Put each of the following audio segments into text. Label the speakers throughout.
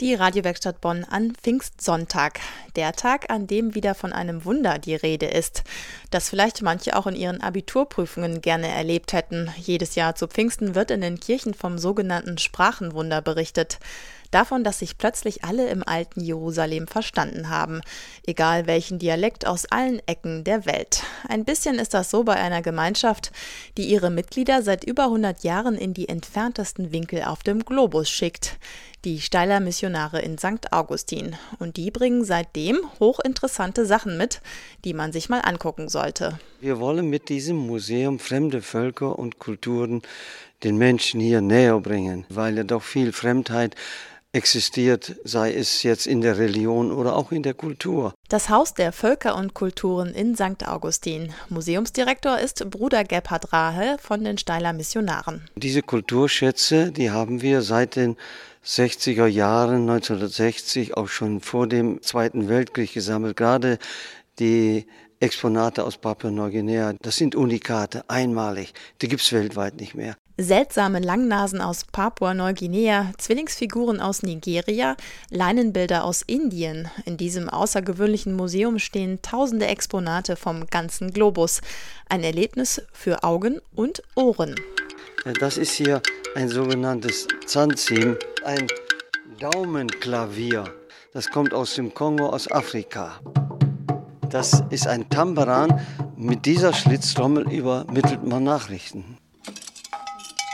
Speaker 1: Die Radiowerkstatt Bonn an Pfingstsonntag, der Tag, an dem wieder von einem Wunder die Rede ist, das vielleicht manche auch in ihren Abiturprüfungen gerne erlebt hätten. Jedes Jahr zu Pfingsten wird in den Kirchen vom sogenannten Sprachenwunder berichtet davon, dass sich plötzlich alle im alten Jerusalem verstanden haben, egal welchen Dialekt aus allen Ecken der Welt. Ein bisschen ist das so bei einer Gemeinschaft, die ihre Mitglieder seit über 100 Jahren in die entferntesten Winkel auf dem Globus schickt die Steiler Missionare in St. Augustin. Und die bringen seitdem hochinteressante Sachen mit, die man sich mal angucken sollte.
Speaker 2: Wir wollen mit diesem Museum fremde Völker und Kulturen den Menschen hier näher bringen, weil ja doch viel Fremdheit existiert, sei es jetzt in der Religion oder auch in der Kultur.
Speaker 1: Das Haus der Völker und Kulturen in St. Augustin. Museumsdirektor ist Bruder Gebhard Rahe von den Steiler Missionaren.
Speaker 2: Diese Kulturschätze, die haben wir seit den 60er Jahren, 1960, auch schon vor dem Zweiten Weltkrieg gesammelt. Gerade die Exponate aus Papua-Neuguinea, das sind Unikate, einmalig. Die gibt es weltweit nicht mehr
Speaker 1: seltsame Langnasen aus Papua-Neuguinea, Zwillingsfiguren aus Nigeria, Leinenbilder aus Indien. In diesem außergewöhnlichen Museum stehen tausende Exponate vom ganzen Globus. Ein Erlebnis für Augen und Ohren.
Speaker 2: Das ist hier ein sogenanntes Zanzim, ein Daumenklavier. Das kommt aus dem Kongo, aus Afrika. Das ist ein Tambaran. Mit dieser Schlitztrommel übermittelt man Nachrichten.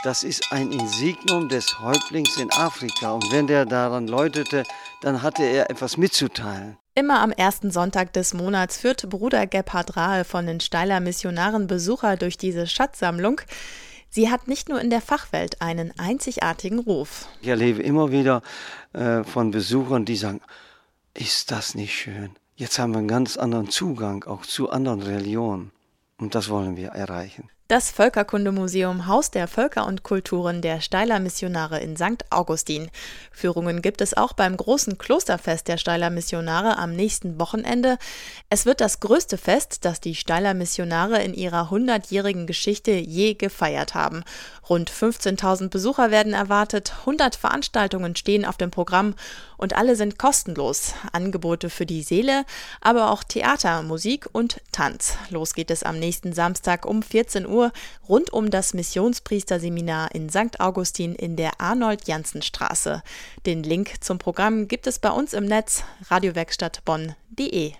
Speaker 2: Das ist ein Insignum des Häuptlings in Afrika. Und wenn der daran läutete, dann hatte er etwas mitzuteilen.
Speaker 1: Immer am ersten Sonntag des Monats führt Bruder Gebhard Rahe von den Steiler Missionaren Besucher durch diese Schatzsammlung. Sie hat nicht nur in der Fachwelt einen einzigartigen Ruf.
Speaker 2: Ich erlebe immer wieder äh, von Besuchern, die sagen, ist das nicht schön? Jetzt haben wir einen ganz anderen Zugang auch zu anderen Religionen. Und das wollen wir erreichen.
Speaker 1: Das Völkerkundemuseum Haus der Völker und Kulturen der Steiler Missionare in St. Augustin. Führungen gibt es auch beim großen Klosterfest der Steiler Missionare am nächsten Wochenende. Es wird das größte Fest, das die Steiler Missionare in ihrer hundertjährigen Geschichte je gefeiert haben. Rund 15.000 Besucher werden erwartet, 100 Veranstaltungen stehen auf dem Programm und alle sind kostenlos. Angebote für die Seele, aber auch Theater, Musik und Tanz. Los geht es am nächsten Samstag um 14 Uhr Uhr rund um das Missionspriesterseminar in St. Augustin in der Arnold-Janssen-Straße. Den Link zum Programm gibt es bei uns im Netz radiowerkstattbonn.de.